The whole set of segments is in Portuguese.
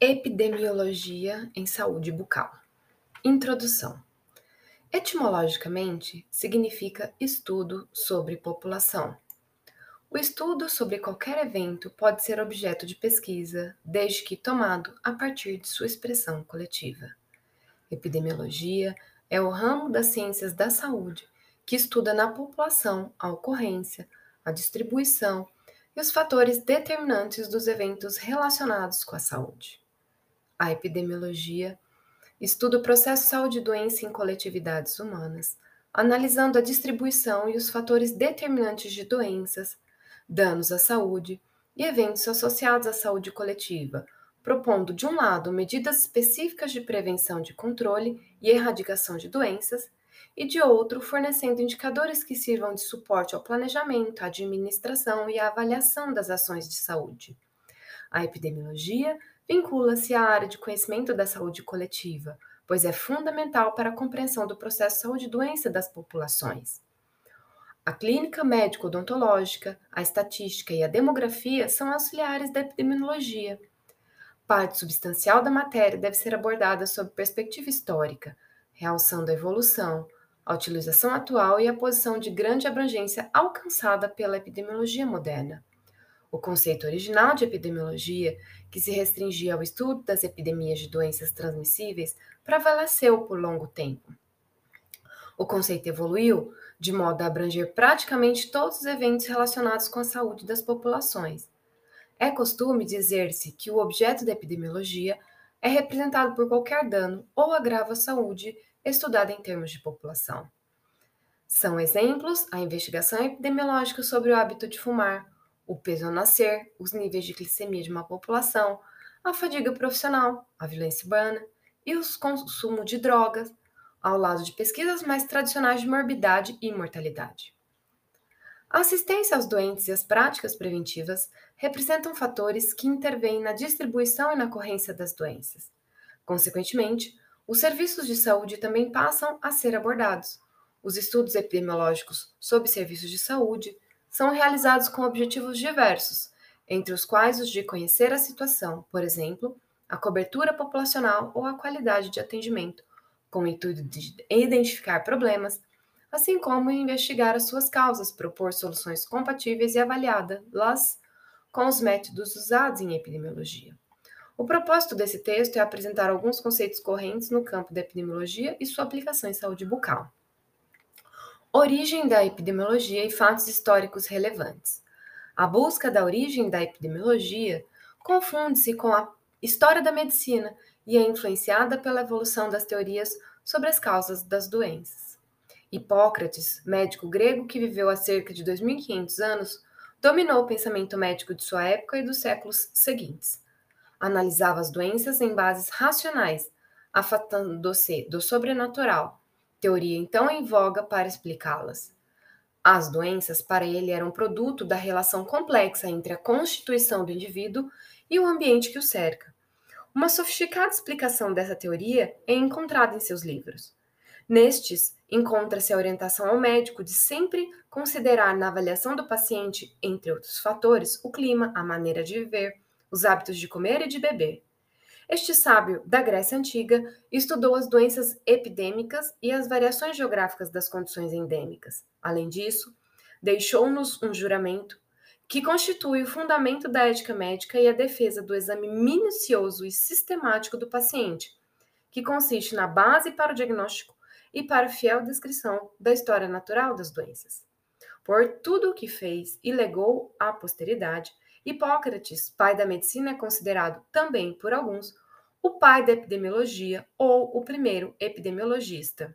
Epidemiologia em saúde bucal. Introdução. Etimologicamente, significa estudo sobre população. O estudo sobre qualquer evento pode ser objeto de pesquisa, desde que tomado a partir de sua expressão coletiva. Epidemiologia é o ramo das ciências da saúde que estuda na população a ocorrência, a distribuição e os fatores determinantes dos eventos relacionados com a saúde. A epidemiologia estuda o processo saúde-doença em coletividades humanas, analisando a distribuição e os fatores determinantes de doenças, danos à saúde e eventos associados à saúde coletiva, propondo, de um lado, medidas específicas de prevenção de controle e erradicação de doenças, e de outro, fornecendo indicadores que sirvam de suporte ao planejamento, à administração e à avaliação das ações de saúde. A epidemiologia vincula-se à área de conhecimento da saúde coletiva, pois é fundamental para a compreensão do processo saúde-doença das populações. A clínica médico-odontológica, a estatística e a demografia são auxiliares da epidemiologia. Parte substancial da matéria deve ser abordada sob perspectiva histórica, realçando a evolução, a utilização atual e a posição de grande abrangência alcançada pela epidemiologia moderna. O conceito original de epidemiologia, que se restringia ao estudo das epidemias de doenças transmissíveis, prevaleceu por longo tempo. O conceito evoluiu de modo a abranger praticamente todos os eventos relacionados com a saúde das populações. É costume dizer-se que o objeto da epidemiologia é representado por qualquer dano ou agravo à saúde estudada em termos de população. São exemplos a investigação epidemiológica sobre o hábito de fumar, o peso ao nascer, os níveis de glicemia de uma população, a fadiga profissional, a violência urbana e o consumo de drogas, ao lado de pesquisas mais tradicionais de morbidade e mortalidade. A assistência aos doentes e as práticas preventivas representam fatores que intervêm na distribuição e na ocorrência das doenças. Consequentemente, os serviços de saúde também passam a ser abordados. Os estudos epidemiológicos sobre serviços de saúde são realizados com objetivos diversos, entre os quais os de conhecer a situação, por exemplo, a cobertura populacional ou a qualidade de atendimento, com o intuito de identificar problemas, assim como investigar as suas causas, propor soluções compatíveis e avaliá-las com os métodos usados em epidemiologia. O propósito desse texto é apresentar alguns conceitos correntes no campo da epidemiologia e sua aplicação em saúde bucal. Origem da epidemiologia e fatos históricos relevantes. A busca da origem da epidemiologia confunde-se com a história da medicina e é influenciada pela evolução das teorias sobre as causas das doenças. Hipócrates, médico grego que viveu há cerca de 2500 anos, dominou o pensamento médico de sua época e dos séculos seguintes. Analisava as doenças em bases racionais, afastando-se do sobrenatural, teoria então em voga para explicá-las. As doenças, para ele, eram produto da relação complexa entre a constituição do indivíduo e o ambiente que o cerca, uma sofisticada explicação dessa teoria é encontrada em seus livros. Nestes, encontra-se a orientação ao médico de sempre considerar na avaliação do paciente, entre outros fatores, o clima, a maneira de viver, os hábitos de comer e de beber. Este sábio da Grécia Antiga estudou as doenças epidêmicas e as variações geográficas das condições endêmicas. Além disso, deixou-nos um juramento que constitui o fundamento da ética médica e a defesa do exame minucioso e sistemático do paciente, que consiste na base para o diagnóstico e para a fiel descrição da história natural das doenças. Por tudo o que fez e legou à posteridade, Hipócrates, pai da medicina, é considerado também por alguns o pai da epidemiologia ou o primeiro epidemiologista.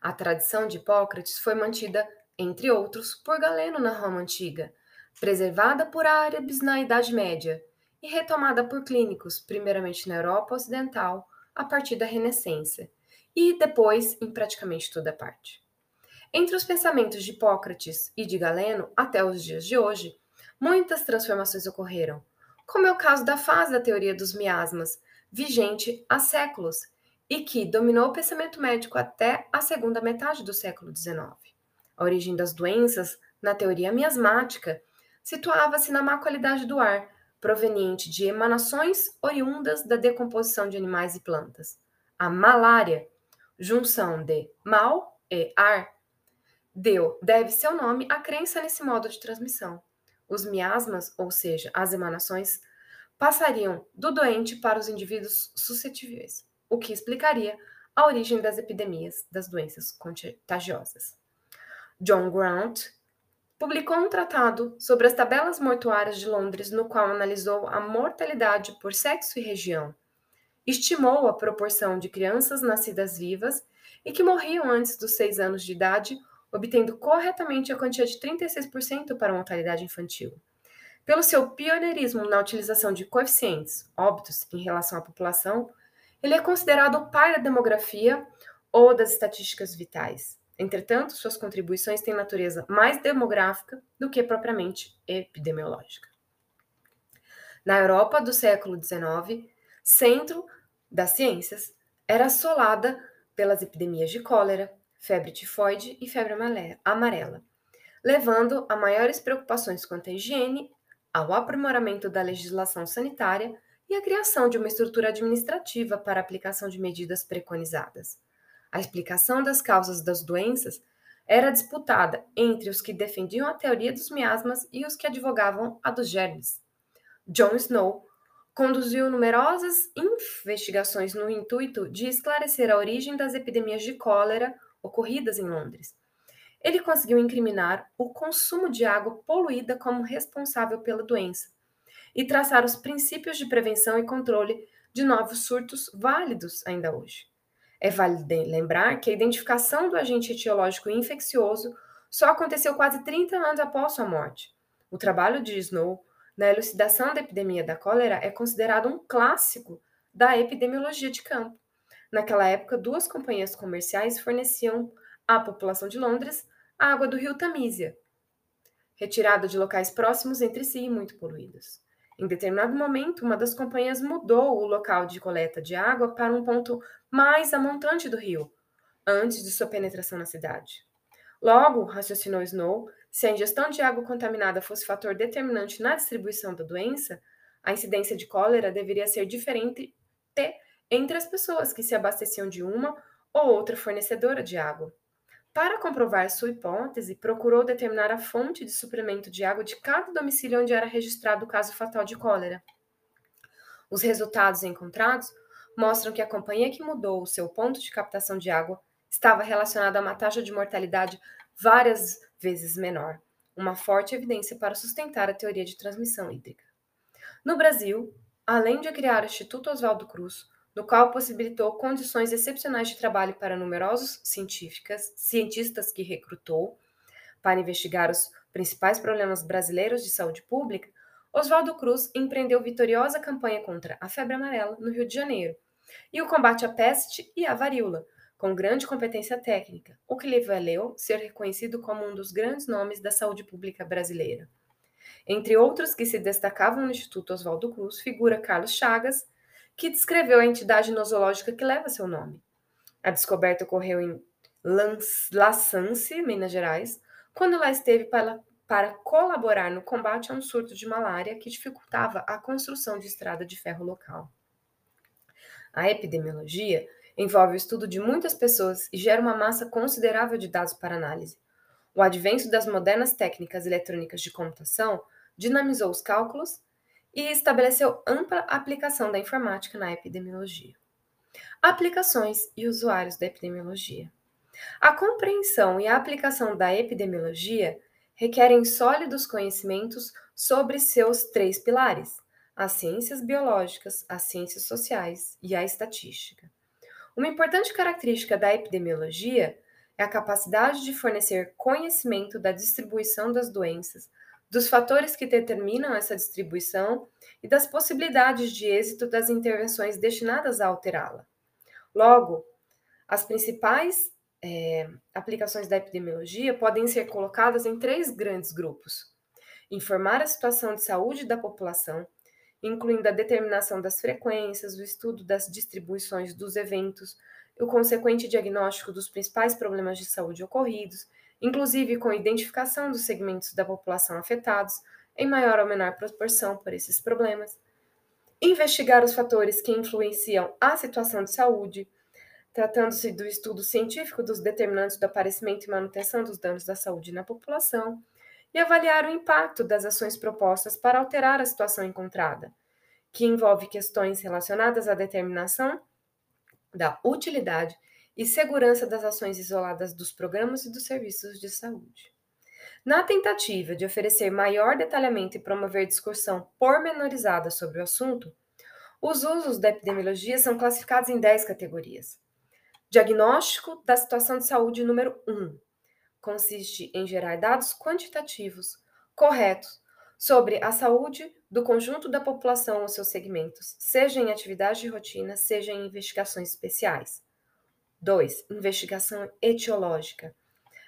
A tradição de Hipócrates foi mantida entre outros, por Galeno na Roma Antiga, preservada por árabes na Idade Média e retomada por clínicos, primeiramente na Europa Ocidental, a partir da Renascença, e depois em praticamente toda parte. Entre os pensamentos de Hipócrates e de Galeno, até os dias de hoje, muitas transformações ocorreram, como é o caso da fase da teoria dos miasmas, vigente há séculos, e que dominou o pensamento médico até a segunda metade do século XIX. A origem das doenças, na teoria miasmática, situava-se na má qualidade do ar, proveniente de emanações oriundas da decomposição de animais e plantas. A malária, junção de mal e ar, deu, deve seu nome à crença nesse modo de transmissão. Os miasmas, ou seja, as emanações, passariam do doente para os indivíduos suscetíveis, o que explicaria a origem das epidemias das doenças contagiosas. John Grant publicou um tratado sobre as tabelas mortuárias de Londres, no qual analisou a mortalidade por sexo e região. Estimou a proporção de crianças nascidas vivas e que morriam antes dos seis anos de idade, obtendo corretamente a quantia de 36% para a mortalidade infantil. Pelo seu pioneirismo na utilização de coeficientes, óbitos, em relação à população, ele é considerado o pai da demografia ou das estatísticas vitais. Entretanto, suas contribuições têm natureza mais demográfica do que propriamente epidemiológica. Na Europa do século XIX, centro das ciências, era assolada pelas epidemias de cólera, febre tifoide e febre amarela, levando a maiores preocupações quanto à higiene, ao aprimoramento da legislação sanitária e à criação de uma estrutura administrativa para a aplicação de medidas preconizadas. A explicação das causas das doenças era disputada entre os que defendiam a teoria dos miasmas e os que advogavam a dos germes. John Snow conduziu numerosas investigações no intuito de esclarecer a origem das epidemias de cólera ocorridas em Londres. Ele conseguiu incriminar o consumo de água poluída como responsável pela doença e traçar os princípios de prevenção e controle de novos surtos válidos ainda hoje. É válido lembrar que a identificação do agente etiológico infeccioso só aconteceu quase 30 anos após sua morte. O trabalho de Snow na elucidação da epidemia da cólera é considerado um clássico da epidemiologia de campo. Naquela época, duas companhias comerciais forneciam à população de Londres a água do rio Tamísia, retirada de locais próximos entre si e muito poluídos. Em determinado momento, uma das companhias mudou o local de coleta de água para um ponto mais a montante do rio, antes de sua penetração na cidade. Logo, raciocinou Snow, se a ingestão de água contaminada fosse fator determinante na distribuição da doença, a incidência de cólera deveria ser diferente entre as pessoas que se abasteciam de uma ou outra fornecedora de água. Para comprovar sua hipótese, procurou determinar a fonte de suprimento de água de cada domicílio onde era registrado o caso fatal de cólera. Os resultados encontrados mostram que a companhia que mudou o seu ponto de captação de água estava relacionada a uma taxa de mortalidade várias vezes menor, uma forte evidência para sustentar a teoria de transmissão hídrica. No Brasil, além de criar o Instituto Oswaldo Cruz, no qual possibilitou condições excepcionais de trabalho para numerosos cientistas que recrutou para investigar os principais problemas brasileiros de saúde pública, Oswaldo Cruz empreendeu vitoriosa campanha contra a febre amarela no Rio de Janeiro e o combate à peste e à varíola, com grande competência técnica, o que lhe valeu ser reconhecido como um dos grandes nomes da saúde pública brasileira. Entre outros que se destacavam no Instituto Oswaldo Cruz, figura Carlos Chagas, que descreveu a entidade nosológica que leva seu nome. A descoberta ocorreu em La Sance, Minas Gerais, quando lá esteve para, para colaborar no combate a um surto de malária que dificultava a construção de estrada de ferro local. A epidemiologia envolve o estudo de muitas pessoas e gera uma massa considerável de dados para análise. O advento das modernas técnicas eletrônicas de computação dinamizou os cálculos e estabeleceu ampla aplicação da informática na epidemiologia. Aplicações e usuários da epidemiologia. A compreensão e a aplicação da epidemiologia requerem sólidos conhecimentos sobre seus três pilares: as ciências biológicas, as ciências sociais e a estatística. Uma importante característica da epidemiologia é a capacidade de fornecer conhecimento da distribuição das doenças, dos fatores que determinam essa distribuição e das possibilidades de êxito das intervenções destinadas a alterá-la. Logo, as principais é, aplicações da epidemiologia podem ser colocadas em três grandes grupos: informar a situação de saúde da população, incluindo a determinação das frequências, o estudo das distribuições dos eventos, o consequente diagnóstico dos principais problemas de saúde ocorridos, inclusive com identificação dos segmentos da população afetados em maior ou menor proporção por esses problemas, investigar os fatores que influenciam a situação de saúde, tratando-se do estudo científico dos determinantes do aparecimento e manutenção dos danos da saúde na população, e avaliar o impacto das ações propostas para alterar a situação encontrada, que envolve questões relacionadas à determinação da utilidade e segurança das ações isoladas dos programas e dos serviços de saúde. Na tentativa de oferecer maior detalhamento e promover discussão pormenorizada sobre o assunto, os usos da epidemiologia são classificados em 10 categorias. Diagnóstico da situação de saúde número 1 consiste em gerar dados quantitativos corretos sobre a saúde do conjunto da população ou seus segmentos, seja em atividade de rotina, seja em investigações especiais. 2. Investigação etiológica.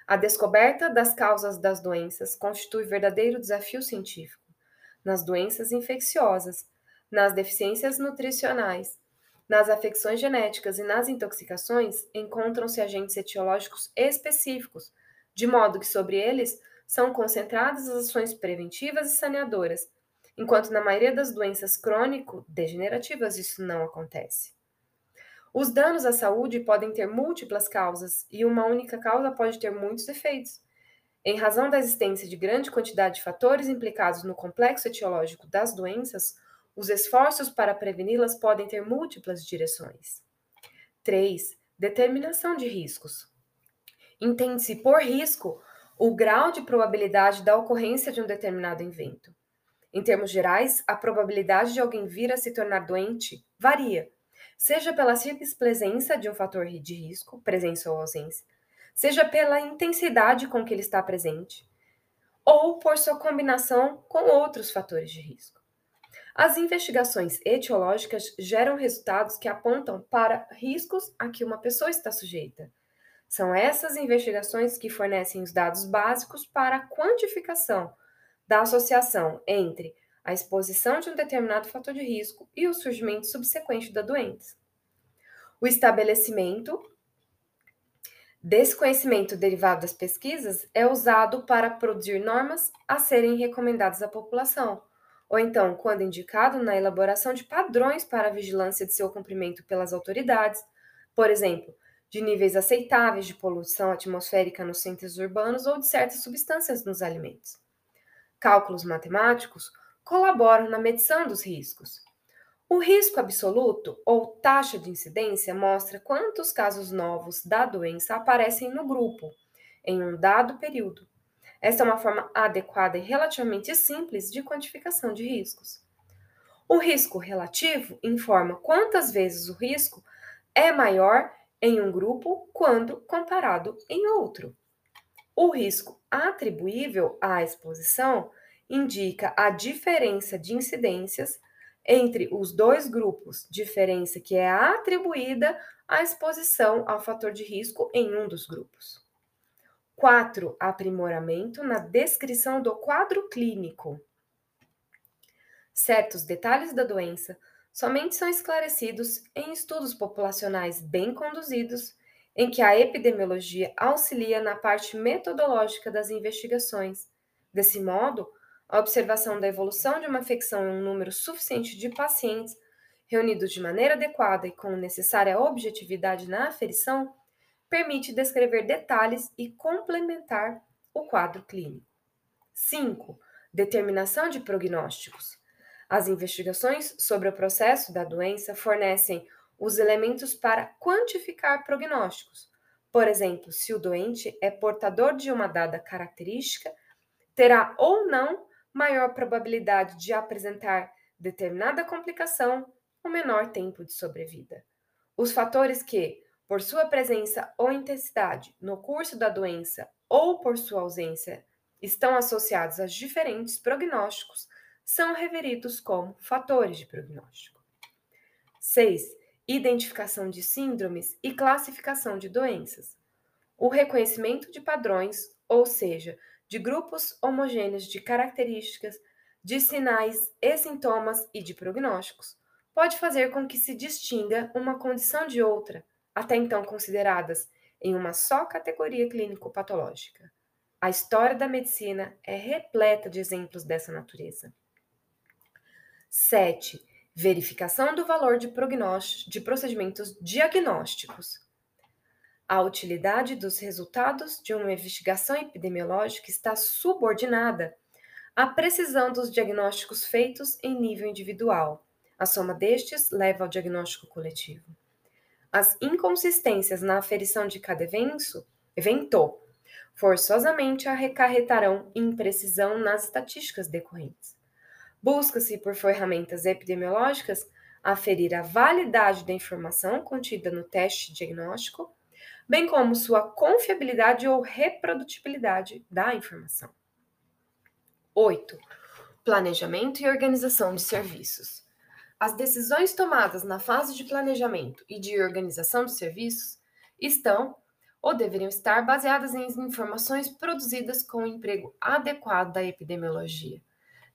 A descoberta das causas das doenças constitui verdadeiro desafio científico. Nas doenças infecciosas, nas deficiências nutricionais, nas afecções genéticas e nas intoxicações, encontram-se agentes etiológicos específicos, de modo que sobre eles são concentradas as ações preventivas e saneadoras, enquanto na maioria das doenças crônico-degenerativas isso não acontece. Os danos à saúde podem ter múltiplas causas e uma única causa pode ter muitos efeitos. Em razão da existência de grande quantidade de fatores implicados no complexo etiológico das doenças, os esforços para preveni-las podem ter múltiplas direções. 3. Determinação de riscos. Entende-se por risco o grau de probabilidade da ocorrência de um determinado evento. Em termos gerais, a probabilidade de alguém vir a se tornar doente varia, seja pela simples presença de um fator de risco, presença ou ausência, seja pela intensidade com que ele está presente, ou por sua combinação com outros fatores de risco. As investigações etiológicas geram resultados que apontam para riscos a que uma pessoa está sujeita. São essas investigações que fornecem os dados básicos para a quantificação da associação entre a exposição de um determinado fator de risco e o surgimento subsequente da doença. O estabelecimento desse conhecimento derivado das pesquisas é usado para produzir normas a serem recomendadas à população, ou então, quando indicado, na elaboração de padrões para a vigilância de seu cumprimento pelas autoridades, por exemplo, de níveis aceitáveis de poluição atmosférica nos centros urbanos ou de certas substâncias nos alimentos. Cálculos matemáticos colaboram na medição dos riscos. O risco absoluto, ou taxa de incidência, mostra quantos casos novos da doença aparecem no grupo em um dado período. Esta é uma forma adequada e relativamente simples de quantificação de riscos. O risco relativo informa quantas vezes o risco é maior em um grupo quando comparado em outro. O risco atribuível à exposição indica a diferença de incidências entre os dois grupos, diferença que é atribuída à exposição ao fator de risco em um dos grupos. 4. Aprimoramento na descrição do quadro clínico. Certos detalhes da doença somente são esclarecidos em estudos populacionais bem conduzidos, em que a epidemiologia auxilia na parte metodológica das investigações. Desse modo, a observação da evolução de uma infecção em um número suficiente de pacientes, reunidos de maneira adequada e com necessária objetividade na aferição, permite descrever detalhes e complementar o quadro clínico. 5. Determinação de prognósticos. As investigações sobre o processo da doença fornecem os elementos para quantificar prognósticos. Por exemplo, se o doente é portador de uma dada característica, terá ou não maior probabilidade de apresentar determinada complicação ou menor tempo de sobrevida. Os fatores que, por sua presença ou intensidade no curso da doença ou por sua ausência, estão associados a diferentes prognósticos, são referidos como fatores de prognóstico. 6. Identificação de síndromes e classificação de doenças. O reconhecimento de padrões, ou seja, de grupos homogêneos de características, de sinais e sintomas e de prognósticos, pode fazer com que se distinga uma condição de outra, até então consideradas em uma só categoria clínico-patológica. A história da medicina é repleta de exemplos dessa natureza. 7. Verificação do valor de, de procedimentos diagnósticos. A utilidade dos resultados de uma investigação epidemiológica está subordinada à precisão dos diagnósticos feitos em nível individual. A soma destes leva ao diagnóstico coletivo. As inconsistências na aferição de cada evento, evento forçosamente acarretarão imprecisão nas estatísticas decorrentes. Busca-se, por ferramentas epidemiológicas, aferir a validade da informação contida no teste diagnóstico, bem como sua confiabilidade ou reprodutibilidade da informação. 8. Planejamento e organização de serviços. As decisões tomadas na fase de planejamento e de organização de serviços estão ou deveriam estar baseadas em informações produzidas com o emprego adequado da epidemiologia.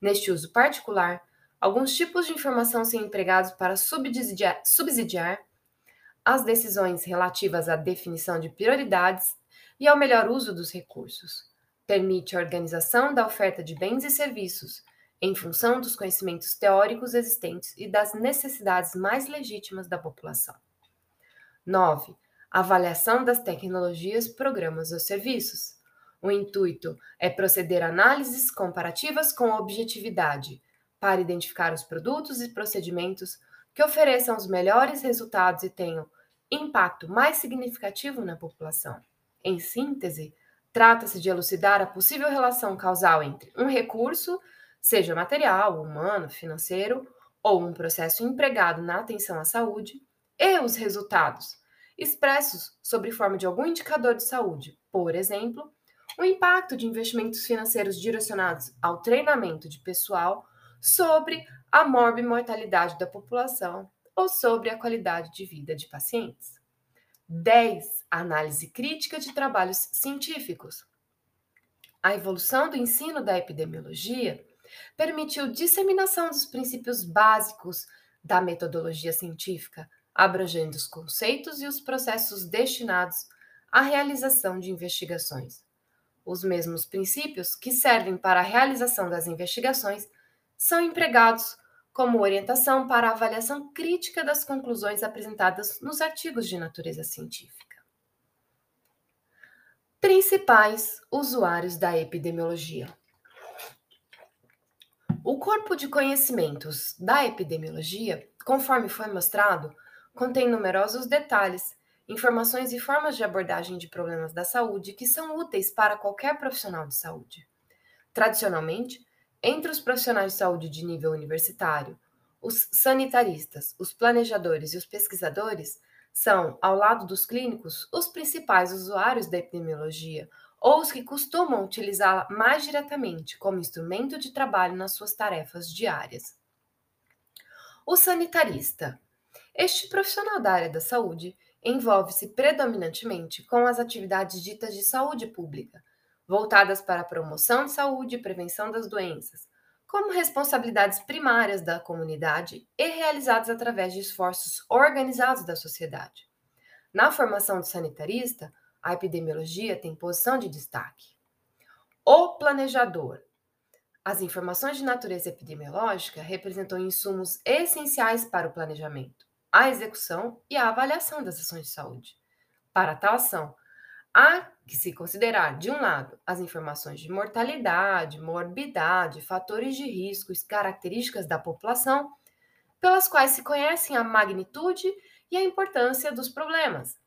Neste uso particular, alguns tipos de informação são empregados para subsidiar, subsidiar as decisões relativas à definição de prioridades e ao melhor uso dos recursos. Permite a organização da oferta de bens e serviços em função dos conhecimentos teóricos existentes e das necessidades mais legítimas da população. 9 avaliação das tecnologias, programas ou serviços. O intuito é proceder a análises comparativas com objetividade, para identificar os produtos e procedimentos que ofereçam os melhores resultados e tenham impacto mais significativo na população. Em síntese, trata-se de elucidar a possível relação causal entre um recurso, seja material, humano, financeiro, ou um processo empregado na atenção à saúde, e os resultados, expressos sob forma de algum indicador de saúde, por exemplo, o impacto de investimentos financeiros direcionados ao treinamento de pessoal sobre a morbimortalidade da população ou sobre a qualidade de vida de pacientes. 10. Análise crítica de trabalhos científicos. A evolução do ensino da epidemiologia permitiu disseminação dos princípios básicos da metodologia científica abrangendo os conceitos e os processos destinados à realização de investigações. Os mesmos princípios que servem para a realização das investigações são empregados como orientação para a avaliação crítica das conclusões apresentadas nos artigos de natureza científica. Principais usuários da epidemiologia. O corpo de conhecimentos da epidemiologia, conforme foi mostrado, contém numerosos detalhes, informações e formas de abordagem de problemas da saúde que são úteis para qualquer profissional de saúde. Tradicionalmente, entre os profissionais de saúde de nível universitário, os sanitaristas, os planejadores e os pesquisadores são, ao lado dos clínicos, os principais usuários da epidemiologia ou os que costumam utilizá-la mais diretamente como instrumento de trabalho nas suas tarefas diárias. O sanitarista este profissional da área da saúde envolve-se predominantemente com as atividades ditas de saúde pública, voltadas para a promoção de saúde e prevenção das doenças, como responsabilidades primárias da comunidade e realizadas através de esforços organizados da sociedade. Na formação do sanitarista, a epidemiologia tem posição de destaque. O planejador. As informações de natureza epidemiológica representam insumos essenciais para o planejamento a execução e a avaliação das ações de saúde. Para tal ação, há que se considerar, de um lado, as informações de mortalidade, morbidade, fatores de risco e características da população, pelas quais se conhecem a magnitude e a importância dos problemas,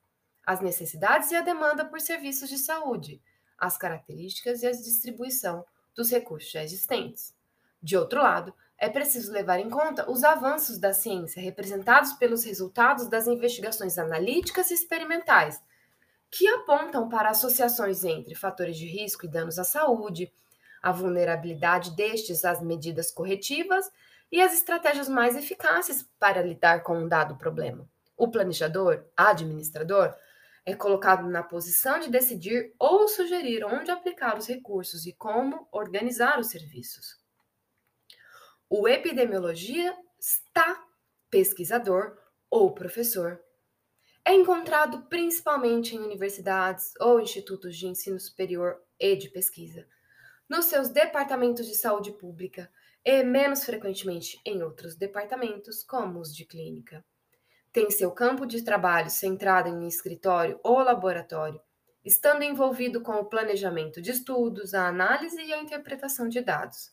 as necessidades e a demanda por serviços de saúde, as características e a distribuição dos recursos já existentes. De outro lado, é preciso levar em conta os avanços da ciência representados pelos resultados das investigações analíticas e experimentais, que apontam para associações entre fatores de risco e danos à saúde, a vulnerabilidade destes às medidas corretivas e as estratégias mais eficazes para lidar com um dado problema. O planejador, administrador, é colocado na posição de decidir ou sugerir onde aplicar os recursos e como organizar os serviços. O epidemiologista, pesquisador ou professor é encontrado principalmente em universidades ou institutos de ensino superior e de pesquisa, nos seus departamentos de saúde pública e, menos frequentemente, em outros departamentos, como os de clínica. Tem seu campo de trabalho centrado em escritório ou laboratório, estando envolvido com o planejamento de estudos, a análise e a interpretação de dados.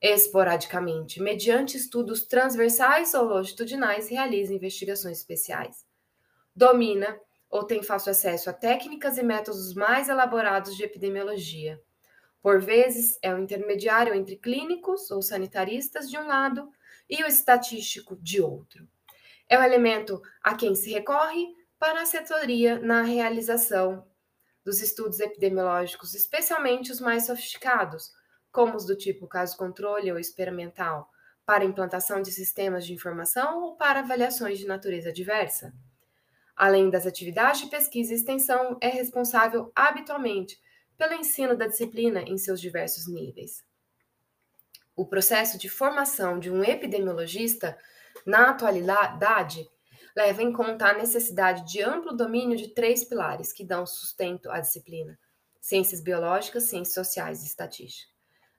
Esporadicamente, mediante estudos transversais ou longitudinais, realiza investigações especiais. Domina ou tem fácil acesso a técnicas e métodos mais elaborados de epidemiologia. Por vezes, é o intermediário entre clínicos ou sanitaristas de um lado e o estatístico de outro. É o elemento a quem se recorre para a assessoria na realização dos estudos epidemiológicos, especialmente os mais sofisticados, como os do tipo caso-controle ou experimental, para implantação de sistemas de informação ou para avaliações de natureza diversa. Além das atividades de pesquisa e extensão, é responsável habitualmente pelo ensino da disciplina em seus diversos níveis. O processo de formação de um epidemiologista, na atualidade, leva em conta a necessidade de amplo domínio de três pilares que dão sustento à disciplina: ciências biológicas, ciências sociais e estatística.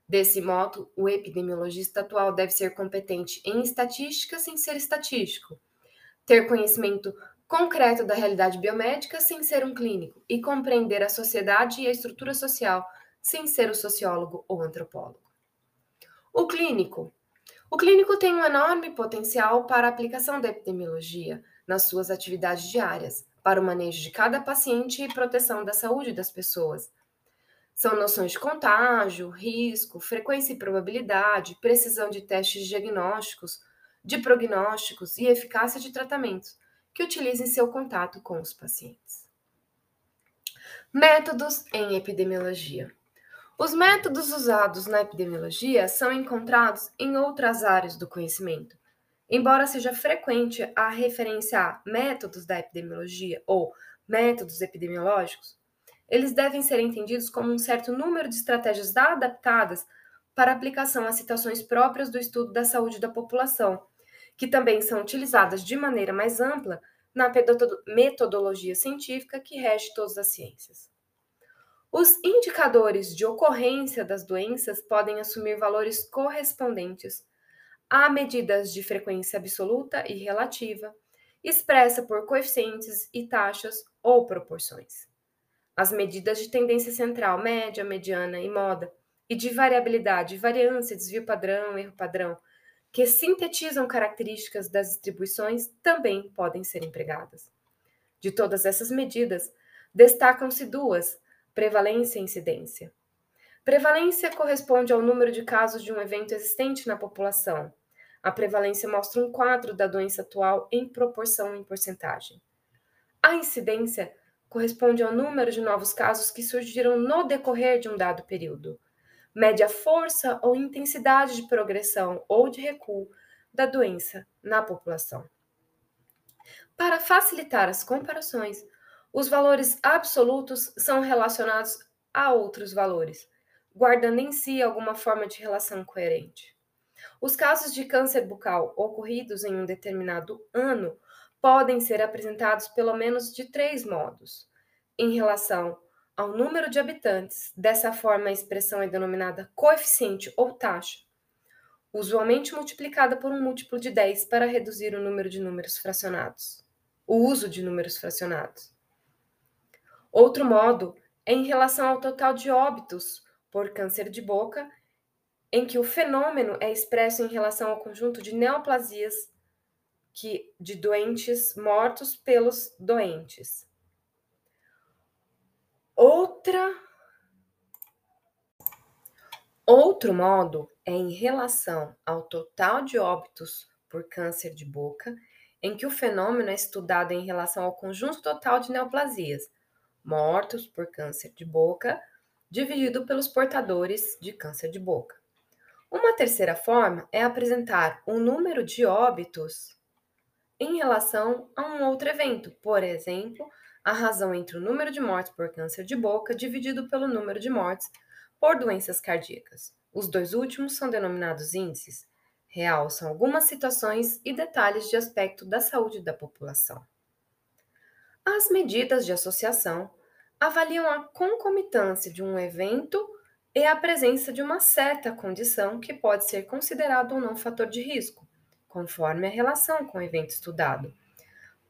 Desse modo, o epidemiologista atual deve ser competente em estatística sem ser estatístico, ter conhecimento concreto da realidade biomédica sem ser um clínico e compreender a sociedade e a estrutura social sem ser o sociólogo ou antropólogo. O clínico. O clínico tem um enorme potencial para a aplicação da epidemiologia nas suas atividades diárias, para o manejo de cada paciente e proteção da saúde das pessoas. São noções de contágio, risco, frequência e probabilidade, precisão de testes diagnósticos, de prognósticos e eficácia de tratamentos, que utilizem seu contato com os pacientes. Métodos em epidemiologia. Os métodos usados na epidemiologia são encontrados em outras áreas do conhecimento. Embora seja frequente a referência a métodos da epidemiologia ou métodos epidemiológicos, eles devem ser entendidos como um certo número de estratégias adaptadas para aplicação a situações próprias do estudo da saúde da população, que também são utilizadas de maneira mais ampla na metodologia científica que rege todas as ciências. Os indicadores de ocorrência das doenças podem assumir valores correspondentes a medidas de frequência absoluta e relativa, expressa por coeficientes e taxas ou proporções. As medidas de tendência central, média, mediana e moda, e de variabilidade, variância, desvio padrão, erro padrão, que sintetizam características das distribuições também podem ser empregadas. De todas essas medidas, destacam-se duas: prevalência e incidência. Prevalência corresponde ao número de casos de um evento existente na população. A prevalência mostra um quadro da doença atual em proporção em porcentagem. A incidência corresponde ao número de novos casos que surgiram no decorrer de um dado período mede a força ou intensidade de progressão ou de recuo da doença na população. Para facilitar as comparações, os valores absolutos são relacionados a outros valores, guardando em si alguma forma de relação coerente. Os casos de câncer bucal ocorridos em um determinado ano podem ser apresentados pelo menos de três modos: em relação ao número de habitantes. Dessa forma, a expressão é denominada coeficiente ou taxa, usualmente multiplicada por um múltiplo de 10 para reduzir o número de números fracionados. O uso de números fracionados. Outro modo é em relação ao total de óbitos por câncer de boca, em que o fenômeno é expresso em relação ao conjunto de neoplasias que, de doentes mortos pelos doentes. Outra Outro modo é em relação ao total de óbitos por câncer de boca, em que o fenômeno é estudado em relação ao conjunto total de neoplasias mortos por câncer de boca, dividido pelos portadores de câncer de boca. Uma terceira forma é apresentar o número de óbitos em relação a um outro evento, por exemplo, a razão entre o número de mortes por câncer de boca dividido pelo número de mortes por doenças cardíacas. Os dois últimos são denominados índices, realçam algumas situações e detalhes de aspecto da saúde da população. As medidas de associação avaliam a concomitância de um evento e a presença de uma certa condição que pode ser considerado ou não fator de risco, conforme a relação com o evento estudado.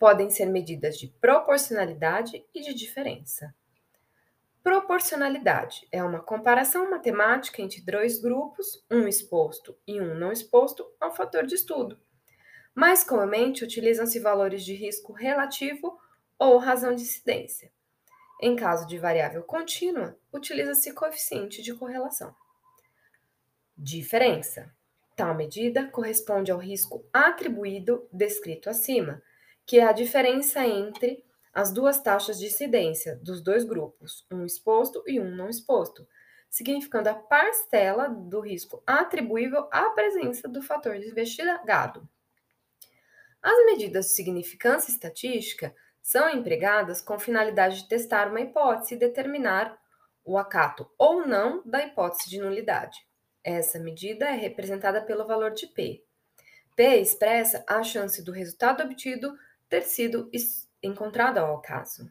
Podem ser medidas de proporcionalidade e de diferença. Proporcionalidade é uma comparação matemática entre dois grupos, um exposto e um não exposto, ao fator de estudo. Mais comumente, utilizam-se valores de risco relativo ou razão de incidência. Em caso de variável contínua, utiliza-se coeficiente de correlação. Diferença. Tal medida corresponde ao risco atribuído descrito acima, que é a diferença entre as duas taxas de incidência dos dois grupos, um exposto e um não exposto, significando a parcela do risco atribuível à presença do fator investigado. As medidas de significância estatística são empregadas com finalidade de testar uma hipótese e determinar o acato ou não da hipótese de nulidade. Essa medida é representada pelo valor de P. P expressa a chance do resultado obtido ter sido encontrada ao caso.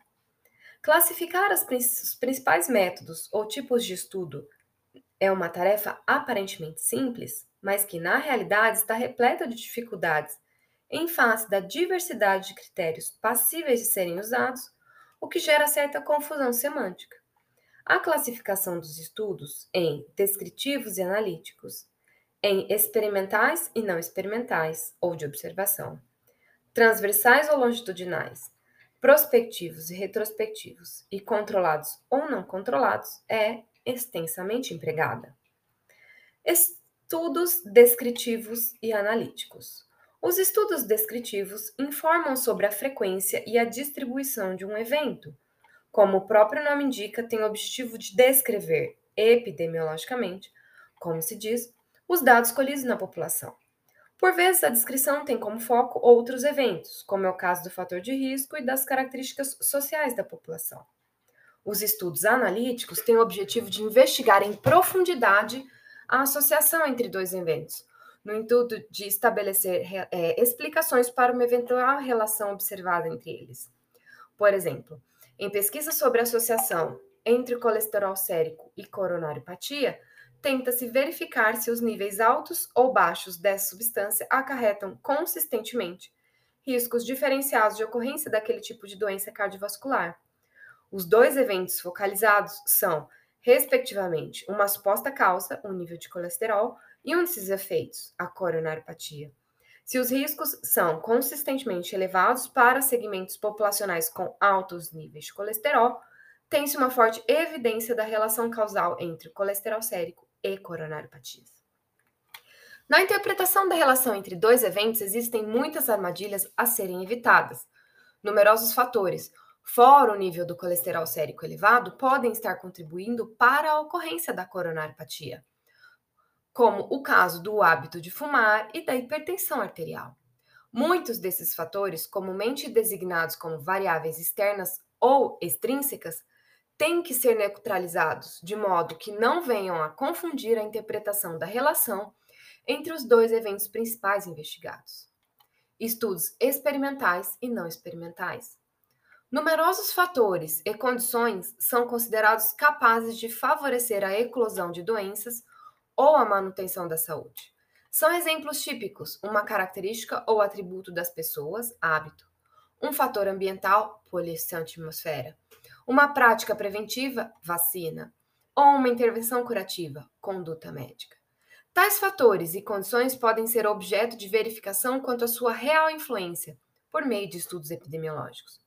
Classificar os principais métodos ou tipos de estudo é uma tarefa aparentemente simples, mas que na realidade está repleta de dificuldades em face da diversidade de critérios passíveis de serem usados, o que gera certa confusão semântica. A classificação dos estudos em descritivos e analíticos, em experimentais e não experimentais ou de observação, transversais ou longitudinais, prospectivos e retrospectivos e controlados ou não controlados é extensamente empregada. Estudos descritivos e analíticos. Os estudos descritivos informam sobre a frequência e a distribuição de um evento. Como o próprio nome indica, tem o objetivo de descrever epidemiologicamente, como se diz, os dados colhidos na população. Por vezes, a descrição tem como foco outros eventos, como é o caso do fator de risco e das características sociais da população. Os estudos analíticos têm o objetivo de investigar em profundidade a associação entre dois eventos, no intuito de estabelecer é, explicações para uma eventual relação observada entre eles. Por exemplo, em pesquisas sobre associação entre colesterol sérico e coronariopatia, tenta-se verificar se os níveis altos ou baixos dessa substância acarretam consistentemente riscos diferenciados de ocorrência daquele tipo de doença cardiovascular. Os dois eventos focalizados são, respectivamente, uma suposta causa, o um nível de colesterol, e um desses efeitos, a coronariopatia. Se os riscos são consistentemente elevados para segmentos populacionais com altos níveis de colesterol, tem-se uma forte evidência da relação causal entre o colesterol sérico e coronariopatias. Na interpretação da relação entre dois eventos, existem muitas armadilhas a serem evitadas. Numerosos fatores, fora o nível do colesterol sérico elevado, podem estar contribuindo para a ocorrência da coronariopatia, como o caso do hábito de fumar e da hipertensão arterial. Muitos desses fatores, comumente designados como variáveis externas ou extrínsecas, têm que ser neutralizados de modo que não venham a confundir a interpretação da relação entre os dois eventos principais investigados. Estudos experimentais e não experimentais. Numerosos fatores e condições são considerados capazes de favorecer a eclosão de doenças ou a manutenção da saúde. São exemplos típicos uma característica ou atributo das pessoas, hábito, um fator ambiental, poluição atmosfera, uma prática preventiva, vacina, ou uma intervenção curativa, conduta médica. Tais fatores e condições podem ser objeto de verificação quanto à sua real influência por meio de estudos epidemiológicos.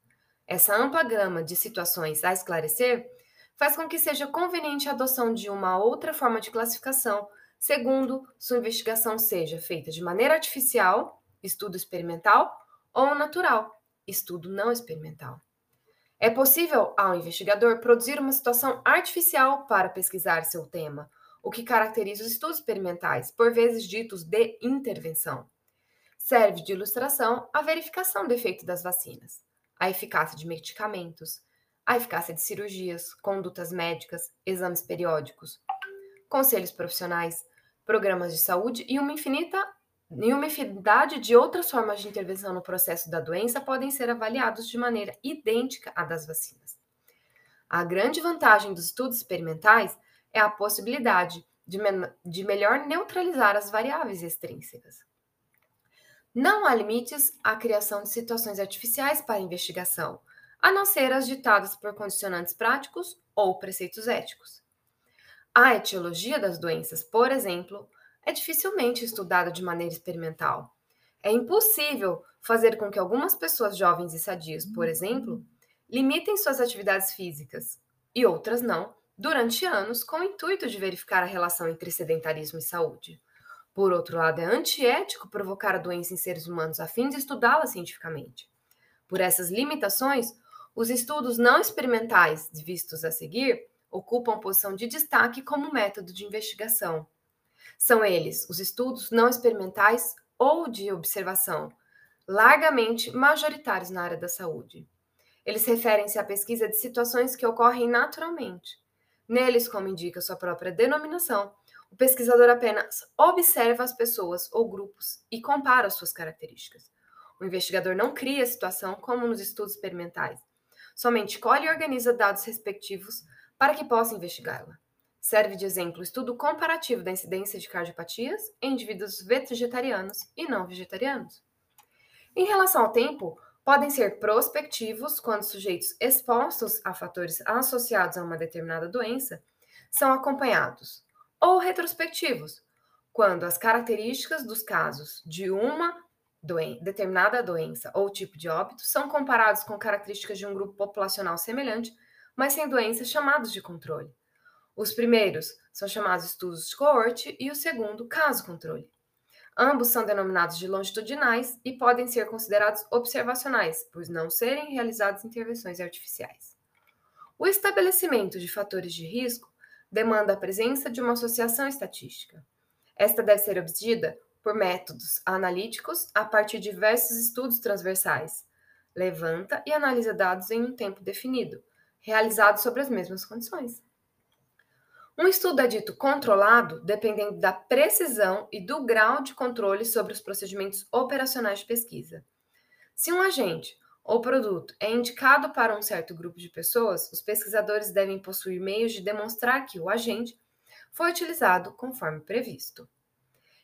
Essa ampla gama de situações a esclarecer faz com que seja conveniente a adoção de uma outra forma de classificação, segundo sua investigação seja feita de maneira artificial, estudo experimental, ou natural, estudo não experimental. É possível ao investigador produzir uma situação artificial para pesquisar seu tema, o que caracteriza os estudos experimentais, por vezes ditos de intervenção. Serve de ilustração a verificação do efeito das vacinas, a eficácia de medicamentos, a eficácia de cirurgias, condutas médicas, exames periódicos, conselhos profissionais, programas de saúde e uma infinita e uma infinidade de outras formas de intervenção no processo da doença podem ser avaliados de maneira idêntica à das vacinas. A grande vantagem dos estudos experimentais é a possibilidade de, de melhor neutralizar as variáveis extrínsecas. Não há limites à criação de situações artificiais para investigação, a não ser as ditadas por condicionantes práticos ou preceitos éticos. A etiologia das doenças, por exemplo, é dificilmente estudada de maneira experimental. É impossível fazer com que algumas pessoas jovens e sadias, por exemplo, limitem suas atividades físicas e outras não, durante anos, com o intuito de verificar a relação entre sedentarismo e saúde. Por outro lado, é antiético provocar a doença em seres humanos a fim de estudá-la cientificamente. Por essas limitações, os estudos não experimentais vistos a seguir ocupam posição de destaque como método de investigação. São eles os estudos não experimentais ou de observação, largamente majoritários na área da saúde. Eles referem-se à pesquisa de situações que ocorrem naturalmente. Neles, como indica sua própria denominação, o pesquisador apenas observa as pessoas ou grupos e compara suas características. O investigador não cria a situação como nos estudos experimentais, somente colhe e organiza dados respectivos para que possa investigá-la. Serve de exemplo estudo comparativo da incidência de cardiopatias em indivíduos vegetarianos e não vegetarianos. Em relação ao tempo, podem ser prospectivos quando sujeitos expostos a fatores associados a uma determinada doença são acompanhados, ou retrospectivos, quando as características dos casos de uma doen determinada doença ou tipo de óbito são comparados com características de um grupo populacional semelhante, mas sem doenças chamados de controle. Os primeiros são chamados estudos de coorte e o segundo, caso-controle. Ambos são denominados de longitudinais e podem ser considerados observacionais, pois não serem realizadas intervenções artificiais. O estabelecimento de fatores de risco demanda a presença de uma associação estatística. Esta deve ser obtida por métodos analíticos a partir de diversos estudos transversais. Levanta e analisa dados em um tempo definido, realizados sobre as mesmas condições. Um estudo é dito controlado dependendo da precisão e do grau de controle sobre os procedimentos operacionais de pesquisa. Se um agente ou produto é indicado para um certo grupo de pessoas, os pesquisadores devem possuir meios de demonstrar que o agente foi utilizado conforme previsto.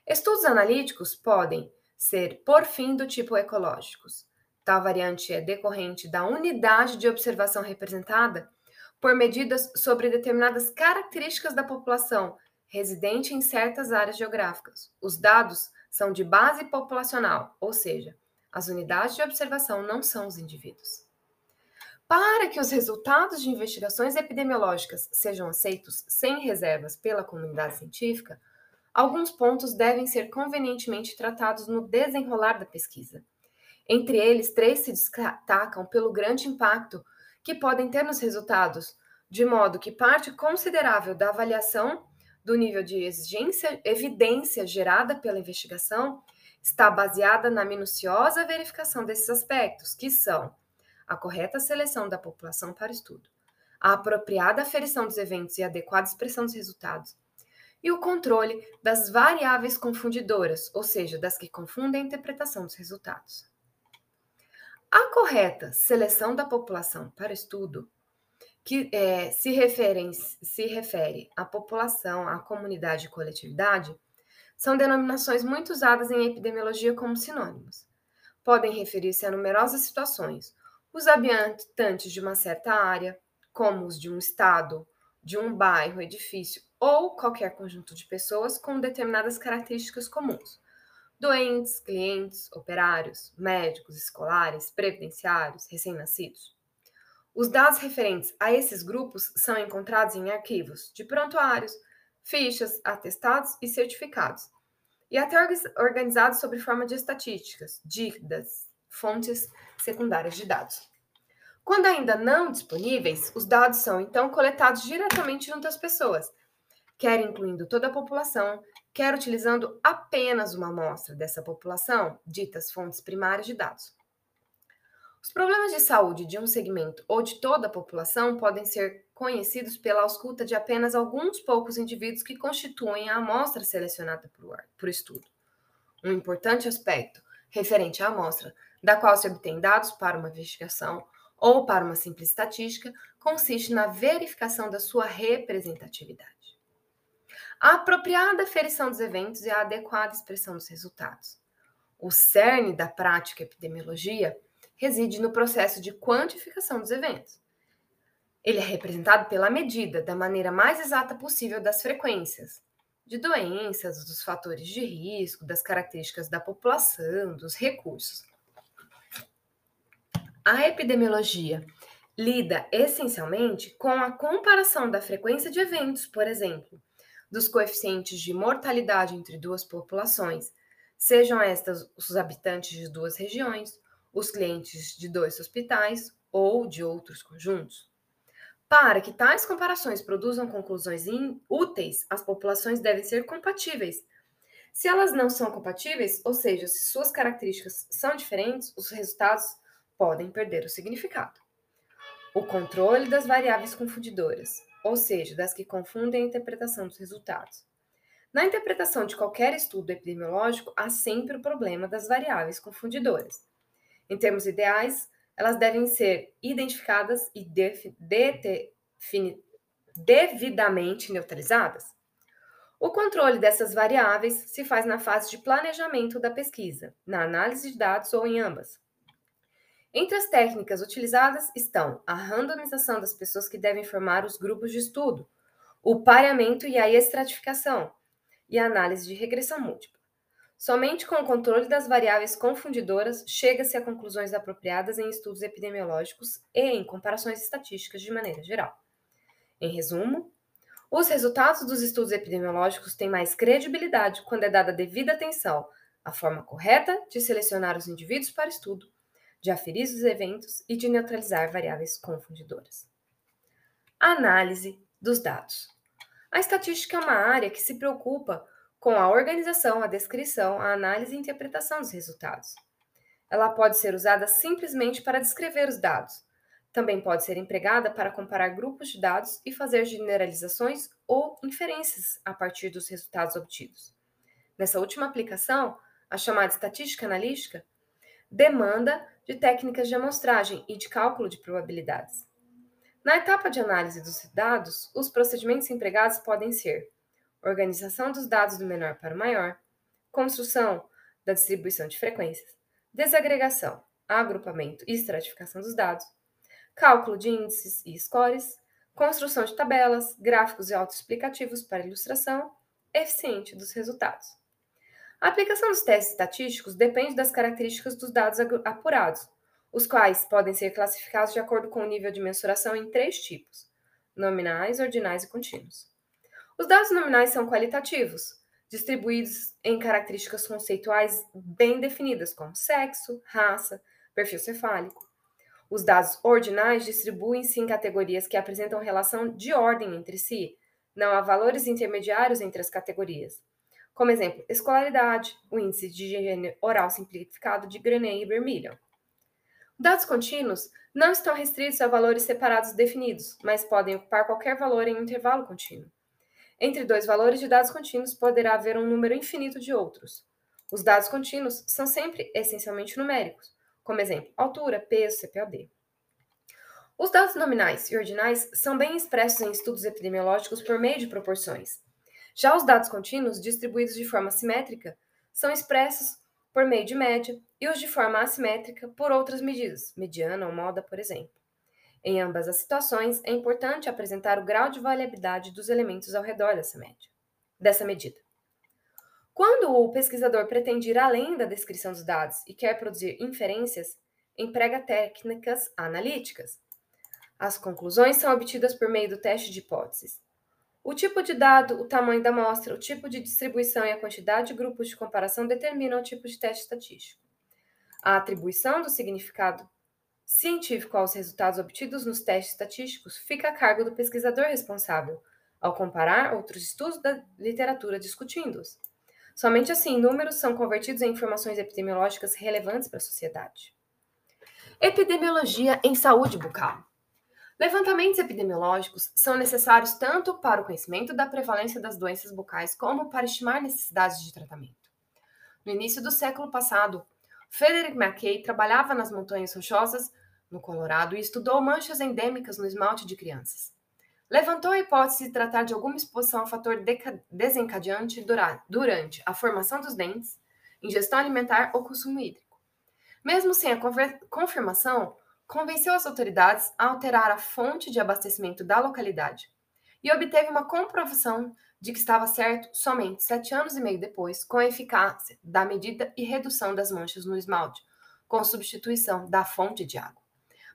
Estudos analíticos podem ser, por fim, do tipo ecológicos. Tal variante é decorrente da unidade de observação representada por medidas sobre determinadas características da população residente em certas áreas geográficas. Os dados são de base populacional, ou seja, as unidades de observação não são os indivíduos. Para que os resultados de investigações epidemiológicas sejam aceitos sem reservas pela comunidade científica, alguns pontos devem ser convenientemente tratados no desenrolar da pesquisa. Entre eles, três se destacam pelo grande impacto que podem ter nos resultados, de modo que parte considerável da avaliação do nível de exigência, evidência gerada pela investigação está baseada na minuciosa verificação desses aspectos, que são a correta seleção da população para estudo, a apropriada aferição dos eventos e adequada expressão dos resultados, e o controle das variáveis confundidoras, ou seja, das que confundem a interpretação dos resultados. A correta seleção da população para estudo, que é, se, refere, se refere à população, à comunidade e coletividade, são denominações muito usadas em epidemiologia como sinônimos. Podem referir-se a numerosas situações, os habitantes de uma certa área, como os de um estado, de um bairro, edifício ou qualquer conjunto de pessoas com determinadas características comuns. Doentes, clientes, operários, médicos, escolares, previdenciários, recém-nascidos. Os dados referentes a esses grupos são encontrados em arquivos de prontuários, fichas, atestados e certificados, e até organizados sob forma de estatísticas, dívidas, fontes secundárias de dados. Quando ainda não disponíveis, os dados são então coletados diretamente junto às pessoas, quer incluindo toda a população, quer utilizando apenas uma amostra dessa população, ditas fontes primárias de dados. Os problemas de saúde de um segmento ou de toda a população podem ser conhecidos pela ausculta de apenas alguns poucos indivíduos que constituem a amostra selecionada por estudo. Um importante aspecto referente à amostra, da qual se obtém dados para uma investigação, ou para uma simples estatística, consiste na verificação da sua representatividade. A apropriada aferição dos eventos e a adequada expressão dos resultados. O cerne da prática epidemiologia reside no processo de quantificação dos eventos. Ele é representado pela medida, da maneira mais exata possível, das frequências de doenças, dos fatores de risco, das características da população, dos recursos. A epidemiologia lida essencialmente com a comparação da frequência de eventos, por exemplo, dos coeficientes de mortalidade entre duas populações, sejam estas os habitantes de duas regiões, os clientes de dois hospitais ou de outros conjuntos. Para que tais comparações produzam conclusões úteis, as populações devem ser compatíveis. Se elas não são compatíveis, ou seja, se suas características são diferentes, os resultados podem perder o significado. O controle das variáveis confundidoras ou seja, das que confundem a interpretação dos resultados. Na interpretação de qualquer estudo epidemiológico, há sempre o problema das variáveis confundidoras. Em termos ideais, elas devem ser identificadas e devidamente neutralizadas. O controle dessas variáveis se faz na fase de planejamento da pesquisa, na análise de dados ou em ambas. Entre as técnicas utilizadas estão a randomização das pessoas que devem formar os grupos de estudo, o pareamento e a estratificação, e a análise de regressão múltipla. Somente com o controle das variáveis confundidoras chega-se a conclusões apropriadas em estudos epidemiológicos e em comparações estatísticas de maneira geral. Em resumo, os resultados dos estudos epidemiológicos têm mais credibilidade quando é dada devida atenção à forma correta de selecionar os indivíduos para estudo de aferir os eventos e de neutralizar variáveis confundidoras. Análise dos dados. A estatística é uma área que se preocupa com a organização, a descrição, a análise e interpretação dos resultados. Ela pode ser usada simplesmente para descrever os dados. Também pode ser empregada para comparar grupos de dados e fazer generalizações ou inferências a partir dos resultados obtidos. Nessa última aplicação, a chamada estatística analítica demanda de técnicas de amostragem e de cálculo de probabilidades. Na etapa de análise dos dados, os procedimentos empregados podem ser organização dos dados do menor para o maior, construção da distribuição de frequências, desagregação, agrupamento e estratificação dos dados, cálculo de índices e scores, construção de tabelas, gráficos e autoexplicativos para ilustração eficiente dos resultados. A aplicação dos testes estatísticos depende das características dos dados apurados, os quais podem ser classificados de acordo com o nível de mensuração em três tipos: nominais, ordinais e contínuos. Os dados nominais são qualitativos, distribuídos em características conceituais bem definidas, como sexo, raça, perfil cefálico. Os dados ordinais distribuem-se em categorias que apresentam relação de ordem entre si, não há valores intermediários entre as categorias. Como exemplo, escolaridade, o índice de higiene oral simplificado de Grenet e Vermillion. Dados contínuos não estão restritos a valores separados definidos, mas podem ocupar qualquer valor em um intervalo contínuo. Entre dois valores de dados contínuos poderá haver um número infinito de outros. Os dados contínuos são sempre essencialmente numéricos, como exemplo, altura, peso, CPOD. Os dados nominais e ordinais são bem expressos em estudos epidemiológicos por meio de proporções. Já os dados contínuos, distribuídos de forma simétrica, são expressos por meio de média e os de forma assimétrica por outras medidas, mediana ou moda, por exemplo. Em ambas as situações, é importante apresentar o grau de variabilidade dos elementos ao redor dessa média, dessa medida. Quando o pesquisador pretende ir além da descrição dos dados e quer produzir inferências, emprega técnicas analíticas. As conclusões são obtidas por meio do teste de hipóteses. O tipo de dado, o tamanho da amostra, o tipo de distribuição e a quantidade de grupos de comparação determinam o tipo de teste estatístico. A atribuição do significado científico aos resultados obtidos nos testes estatísticos fica a cargo do pesquisador responsável, ao comparar outros estudos da literatura discutindo-os. Somente assim, números são convertidos em informações epidemiológicas relevantes para a sociedade. Epidemiologia em saúde bucal. Levantamentos epidemiológicos são necessários tanto para o conhecimento da prevalência das doenças bucais como para estimar necessidades de tratamento. No início do século passado, Frederick Mackay trabalhava nas montanhas rochosas no Colorado, e estudou manchas endêmicas no esmalte de crianças. Levantou a hipótese de tratar de alguma exposição a fator desencadeante durante a formação dos dentes, ingestão alimentar ou consumo hídrico. Mesmo sem a confirmação, convenceu as autoridades a alterar a fonte de abastecimento da localidade e obteve uma comprovação de que estava certo somente sete anos e meio depois, com a eficácia da medida e redução das manchas no esmalte, com substituição da fonte de água.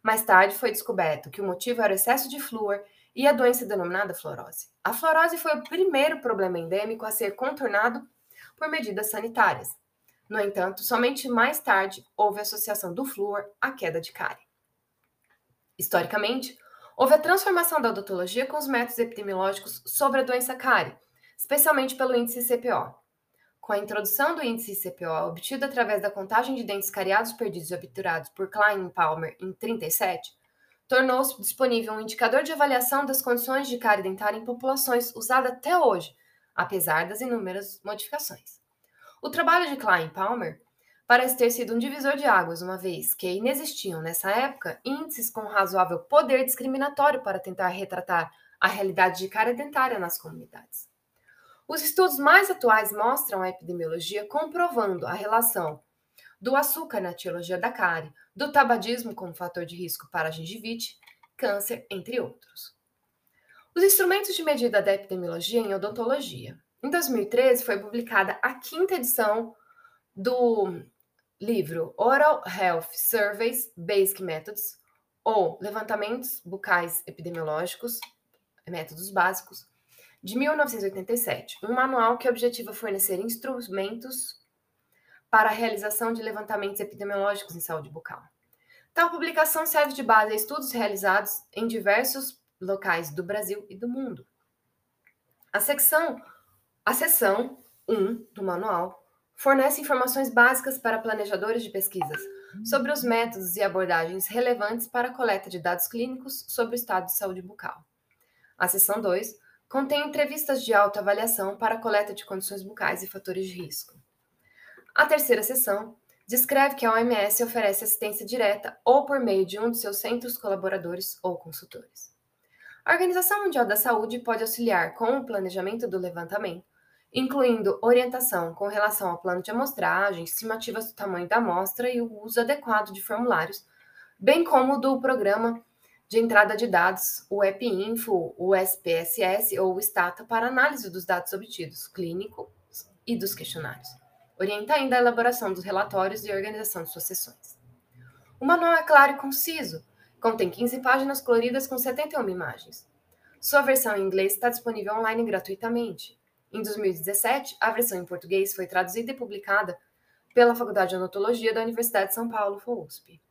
Mais tarde foi descoberto que o motivo era o excesso de flúor e a doença denominada fluorose. A fluorose foi o primeiro problema endêmico a ser contornado por medidas sanitárias. No entanto, somente mais tarde houve associação do flúor à queda de cárie. Historicamente, Houve a transformação da odontologia com os métodos epidemiológicos sobre a doença cárie, especialmente pelo índice CPO. Com a introdução do índice CPO, obtido através da contagem de dentes cariados perdidos e obturados por Klein e Palmer em 37, tornou-se disponível um indicador de avaliação das condições de cárie dentária em populações usado até hoje, apesar das inúmeras modificações. O trabalho de Klein e Palmer parece ter sido um divisor de águas, uma vez que inexistiam nessa época índices com razoável poder discriminatório para tentar retratar a realidade de cárie dentária nas comunidades. Os estudos mais atuais mostram a epidemiologia comprovando a relação do açúcar na etiologia da cárie, do tabagismo como fator de risco para gengivite, câncer, entre outros. Os instrumentos de medida da epidemiologia em odontologia. Em 2013 foi publicada a quinta edição do livro Oral Health Surveys Basic Methods, ou Levantamentos Bucais Epidemiológicos, Métodos Básicos, de 1987, um manual que objetiva fornecer instrumentos para a realização de levantamentos epidemiológicos em saúde bucal. Tal publicação serve de base a estudos realizados em diversos locais do Brasil e do mundo. A secção, a seção 1 do manual fornece informações básicas para planejadores de pesquisas sobre os métodos e abordagens relevantes para a coleta de dados clínicos sobre o estado de saúde bucal. A seção 2 contém entrevistas de autoavaliação para a coleta de condições bucais e fatores de risco. A terceira seção descreve que a OMS oferece assistência direta ou por meio de um de seus centros colaboradores ou consultores. A Organização Mundial da Saúde pode auxiliar com o planejamento do levantamento, incluindo orientação com relação ao plano de amostragem, estimativas do tamanho da amostra e o uso adequado de formulários, bem como do programa de entrada de dados, o EPINFO, o SPSS ou o STATA para análise dos dados obtidos, clínicos e dos questionários. Orienta ainda a elaboração dos relatórios e organização de suas sessões. O manual é claro e conciso, contém 15 páginas coloridas com 71 imagens. Sua versão em inglês está disponível online gratuitamente. Em 2017, a versão em português foi traduzida e publicada pela Faculdade de Odontologia da Universidade de São Paulo, FUSP.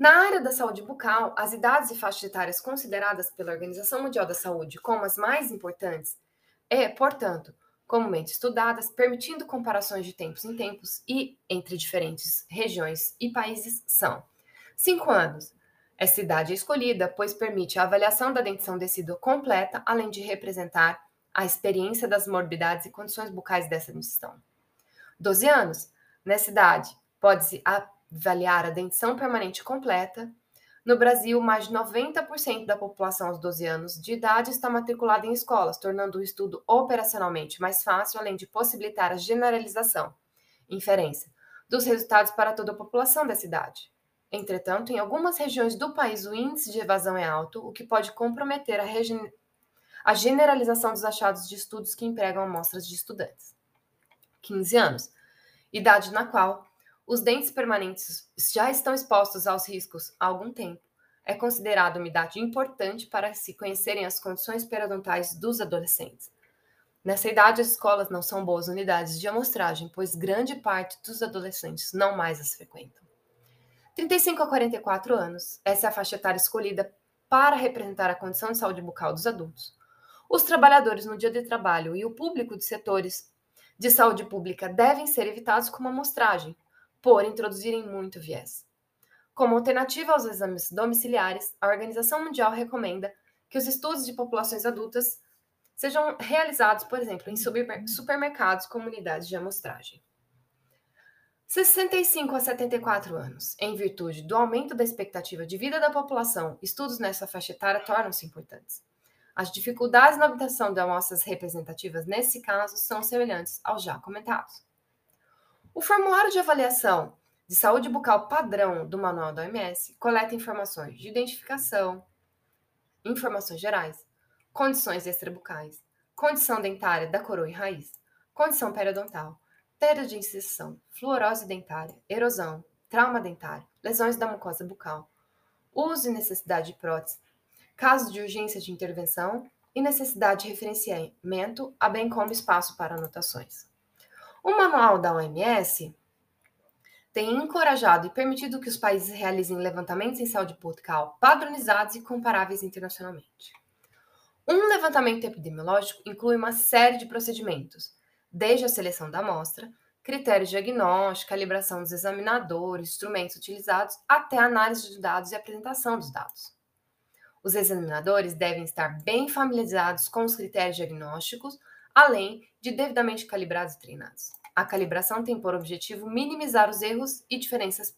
Na área da saúde bucal, as idades e faixas etárias consideradas pela Organização Mundial da Saúde como as mais importantes é, portanto, comumente estudadas, permitindo comparações de tempos em tempos e entre diferentes regiões e países são 5 anos. Essa idade é escolhida, pois permite a avaliação da dentição decídua completa, além de representar a experiência das morbidades e condições bucais dessa dentição. 12 anos. Nessa idade, pode-se avaliar a dentição permanente completa. No Brasil, mais de 90% da população aos 12 anos de idade está matriculada em escolas, tornando o estudo operacionalmente mais fácil, além de possibilitar a generalização, inferência, dos resultados para toda a população dessa idade. Entretanto, em algumas regiões do país, o índice de evasão é alto, o que pode comprometer a a generalização dos achados de estudos que empregam amostras de estudantes. 15 anos, idade na qual os dentes permanentes já estão expostos aos riscos há algum tempo. É considerada uma idade importante para se conhecerem as condições periodontais dos adolescentes. Nessa idade, as escolas não são boas unidades de amostragem, pois grande parte dos adolescentes não mais as frequentam. 35 a 44 anos, essa é a faixa etária escolhida para representar a condição de saúde bucal dos adultos. Os trabalhadores no dia de trabalho e o público de setores de saúde pública devem ser evitados com uma amostragem, por introduzirem muito viés. Como alternativa aos exames domiciliares, a Organização Mundial recomenda que os estudos de populações adultas sejam realizados, por exemplo, em supermercados com unidades de amostragem. 65 a 74 anos. Em virtude do aumento da expectativa de vida da população, estudos nessa faixa etária tornam-se importantes. As dificuldades na obtenção de amostras representativas nesse caso são semelhantes aos já comentados. O formulário de avaliação de saúde bucal padrão do Manual da OMS coleta informações de identificação, informações gerais, condições extrabucais, condição dentária da coroa e raiz, condição periodontal, perda de incisão, fluorose dentária, erosão, trauma dentário, lesões da mucosa bucal, uso e necessidade de prótese, casos de urgência de intervenção e necessidade de referenciamento, bem como espaço para anotações. O manual da OMS tem encorajado e permitido que os países realizem levantamentos em saúde bucal padronizados e comparáveis internacionalmente. Um levantamento epidemiológico inclui uma série de procedimentos, desde a seleção da amostra, critérios diagnósticos, calibração dos examinadores, instrumentos utilizados, até a análise de dados e apresentação dos dados. Os examinadores devem estar bem familiarizados com os critérios diagnósticos, além de devidamente calibrados e treinados. A calibração tem por objetivo minimizar os erros e diferenças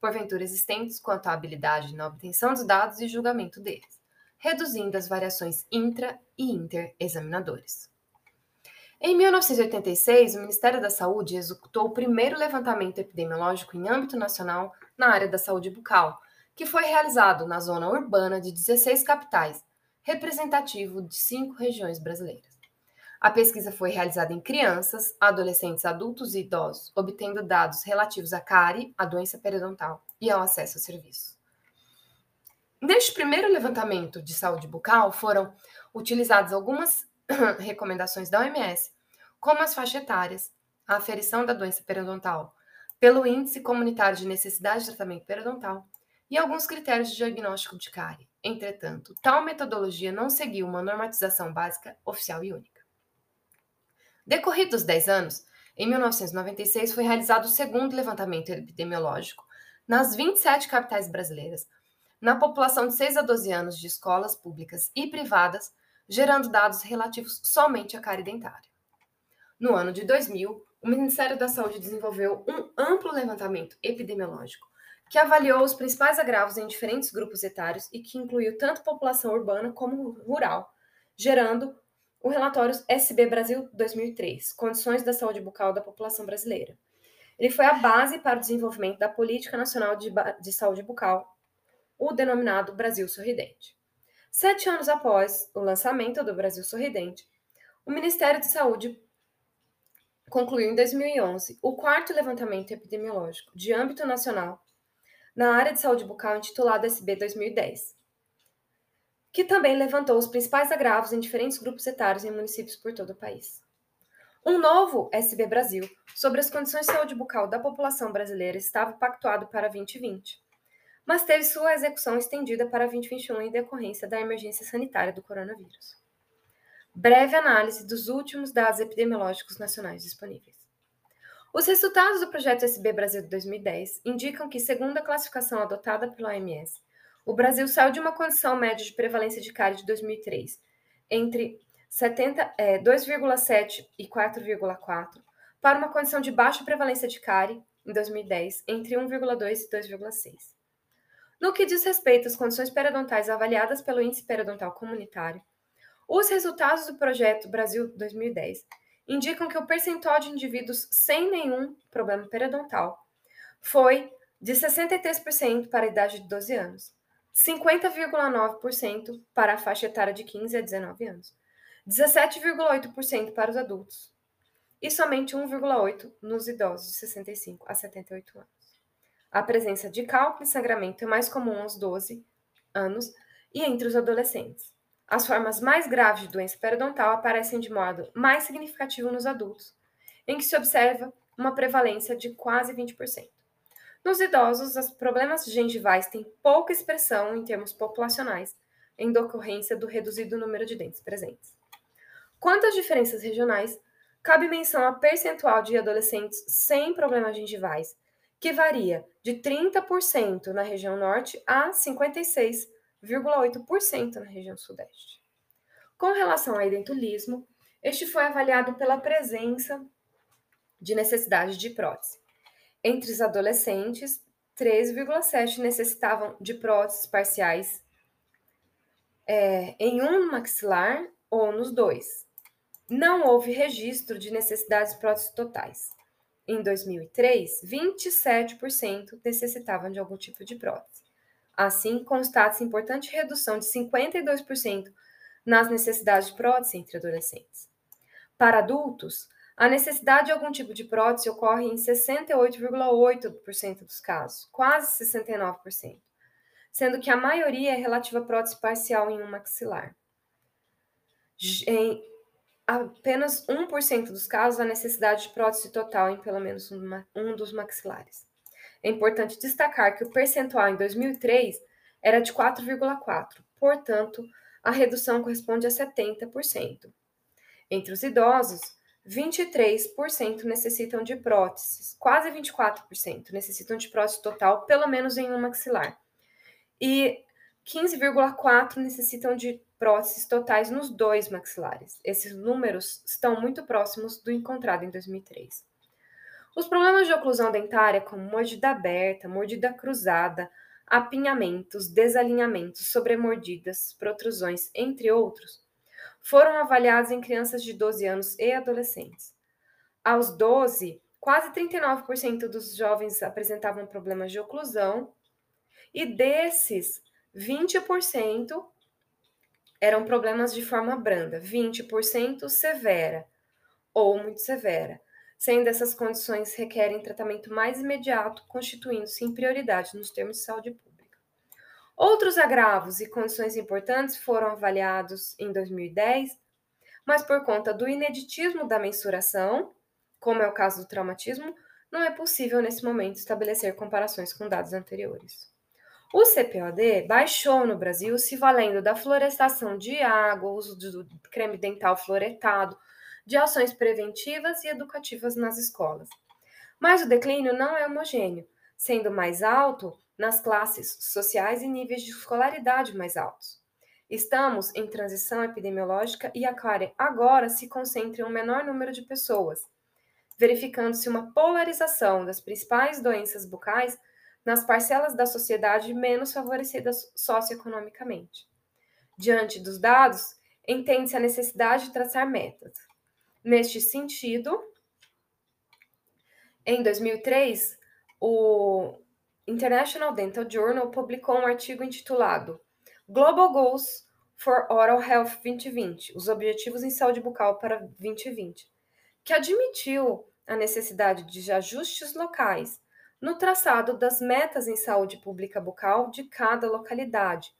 porventura existentes quanto à habilidade na obtenção dos dados e julgamento deles, reduzindo as variações intra e inter-examinadores. Em 1986, o Ministério da Saúde executou o primeiro levantamento epidemiológico em âmbito nacional na área da saúde bucal, que foi realizado na zona urbana de 16 capitais, representativo de cinco regiões brasileiras. A pesquisa foi realizada em crianças, adolescentes, adultos e idosos, obtendo dados relativos à cárie, à doença periodontal e ao acesso a serviços. Neste primeiro levantamento de saúde bucal, foram utilizadas algumas recomendações da OMS, como as faixas etárias, a aferição da doença periodontal, pelo Índice Comunitário de Necessidade de Tratamento Periodontal e alguns critérios de diagnóstico de cárie. Entretanto, tal metodologia não seguiu uma normatização básica oficial e única. Decorridos 10 anos, em 1996 foi realizado o segundo levantamento epidemiológico nas 27 capitais brasileiras, na população de 6 a 12 anos de escolas públicas e privadas, gerando dados relativos somente à cárie dentária. No ano de 2000, o Ministério da Saúde desenvolveu um amplo levantamento epidemiológico que avaliou os principais agravos em diferentes grupos etários e que incluiu tanto população urbana como rural, gerando o relatório SB Brasil 2003, Condições da Saúde Bucal da População Brasileira. Ele foi a base para o desenvolvimento da Política Nacional de, de Saúde Bucal, o denominado Brasil Sorridente. Sete anos após o lançamento do Brasil Sorridente, o Ministério de Saúde concluiu em 2011 o quarto levantamento epidemiológico de âmbito nacional na área de saúde bucal intitulado SB 2010, que também levantou os principais agravos em diferentes grupos etários em municípios por todo o país. Um novo SB Brasil sobre as condições de saúde bucal da população brasileira estava pactuado para 2020, mas teve sua execução estendida para 2021 em decorrência da emergência sanitária do coronavírus. Breve análise dos últimos dados epidemiológicos nacionais disponíveis. Os resultados do projeto SB Brasil de 2010 indicam que, segundo a classificação adotada pela OMS, o Brasil saiu de uma condição média de prevalência de cárie de 2003, entre 2,7 é, e 4,4, para uma condição de baixa prevalência de cárie, em 2010, entre 1,2 e 2,6. No que diz respeito às condições periodontais avaliadas pelo Índice Periodontal Comunitário, os resultados do projeto Brasil 2010 indicam que o percentual de indivíduos sem nenhum problema periodontal foi de 63% para a idade de 12 anos, 50,9% para a faixa etária de 15 a 19 anos, 17,8% para os adultos e somente 1,8% nos idosos de 65 a 78 anos. A presença de cálculo e sangramento é mais comum aos 12 anos e entre os adolescentes. As formas mais graves de doença periodontal aparecem de modo mais significativo nos adultos, em que se observa uma prevalência de quase 20%. Nos idosos, os problemas gengivais têm pouca expressão em termos populacionais, em decorrência do reduzido número de dentes presentes. Quanto às diferenças regionais, cabe menção a percentual de adolescentes sem problemas gengivais, que varia de 30% na região norte a 56,8% na região sudeste. Com relação ao identulismo, este foi avaliado pela presença de necessidade de prótese. Entre os adolescentes, 13,7 necessitavam de próteses parciais é, em um maxilar ou nos dois. Não houve registro de necessidades de próteses totais. Em 2003, 27% necessitavam de algum tipo de prótese. Assim, constata-se importante redução de 52% nas necessidades de prótese entre adolescentes. Para adultos, a necessidade de algum tipo de prótese ocorre em 68,8% dos casos, quase 69%, sendo que a maioria é relativa à prótese parcial em um maxilar. Em apenas 1% dos casos, a necessidade de prótese total em pelo menos um dos maxilares. É importante destacar que o percentual em 2003 era de 4,4%, portanto, a redução corresponde a 70%. Entre os idosos, 23% necessitam de próteses, quase 24% necessitam de prótese total, pelo menos em um maxilar. E 15,4% necessitam de próteses totais nos dois maxilares. Esses números estão muito próximos do encontrado em 2003. Os problemas de oclusão dentária, como mordida aberta, mordida cruzada, apinhamentos, desalinhamentos, sobremordidas, protrusões, entre outros, foram avaliados em crianças de 12 anos e adolescentes. Aos 12, quase 39% dos jovens apresentavam problemas de oclusão, e desses, 20% eram problemas de forma branda, 20% severa ou muito severa, sendo essas condições requerem tratamento mais imediato, constituindo-se em prioridade nos termos de saúde pública. Outros agravos e condições importantes foram avaliados em 2010, mas por conta do ineditismo da mensuração, como é o caso do traumatismo, não é possível nesse momento estabelecer comparações com dados anteriores. O CPOD baixou no Brasil se valendo da florestação de água, uso do creme dental fluoretado, de ações preventivas e educativas nas escolas. Mas o declínio não é homogêneo, sendo mais alto nas classes sociais e níveis de escolaridade mais altos. Estamos em transição epidemiológica e a CARE agora se concentra em um menor número de pessoas, verificando-se uma polarização das principais doenças bucais nas parcelas da sociedade menos favorecidas socioeconomicamente. Diante dos dados, entende-se a necessidade de traçar metas. Neste sentido, em 2003, o International Dental Journal publicou um artigo intitulado Global Goals for Oral Health 2020 Os Objetivos em Saúde Bucal para 2020 que admitiu a necessidade de ajustes locais no traçado das metas em saúde pública bucal de cada localidade,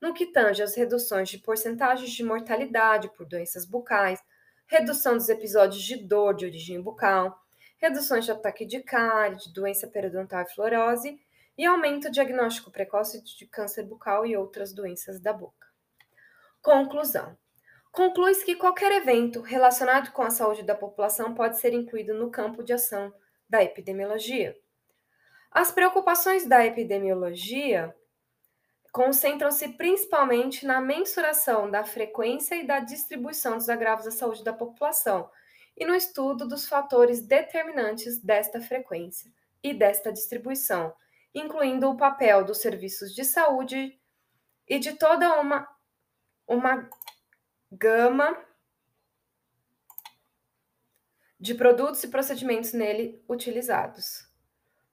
no que tange às reduções de porcentagens de mortalidade por doenças bucais, redução dos episódios de dor de origem bucal, reduções de ataque de cárie, de doença periodontal e fluorose e aumenta o diagnóstico precoce de câncer bucal e outras doenças da boca. Conclusão. Conclui-se que qualquer evento relacionado com a saúde da população pode ser incluído no campo de ação da epidemiologia. As preocupações da epidemiologia concentram-se principalmente na mensuração da frequência e da distribuição dos agravos à saúde da população e no estudo dos fatores determinantes desta frequência e desta distribuição, incluindo o papel dos serviços de saúde e de toda uma, uma gama de produtos e procedimentos nele utilizados.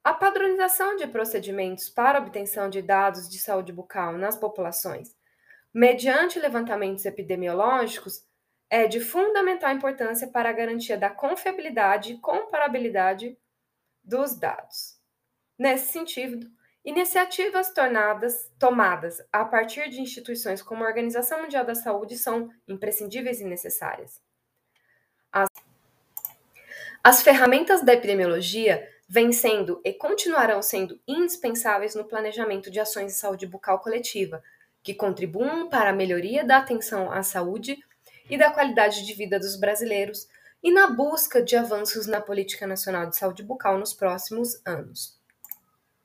A padronização de procedimentos para obtenção de dados de saúde bucal nas populações, mediante levantamentos epidemiológicos, é de fundamental importância para a garantia da confiabilidade e comparabilidade dos dados. Nesse sentido, iniciativas tornadas, tomadas a partir de instituições como a Organização Mundial da Saúde são imprescindíveis e necessárias. As, as ferramentas da epidemiologia vêm sendo e continuarão sendo indispensáveis no planejamento de ações de saúde bucal coletiva, que contribuam para a melhoria da atenção à saúde e da qualidade de vida dos brasileiros e na busca de avanços na Política Nacional de Saúde Bucal nos próximos anos.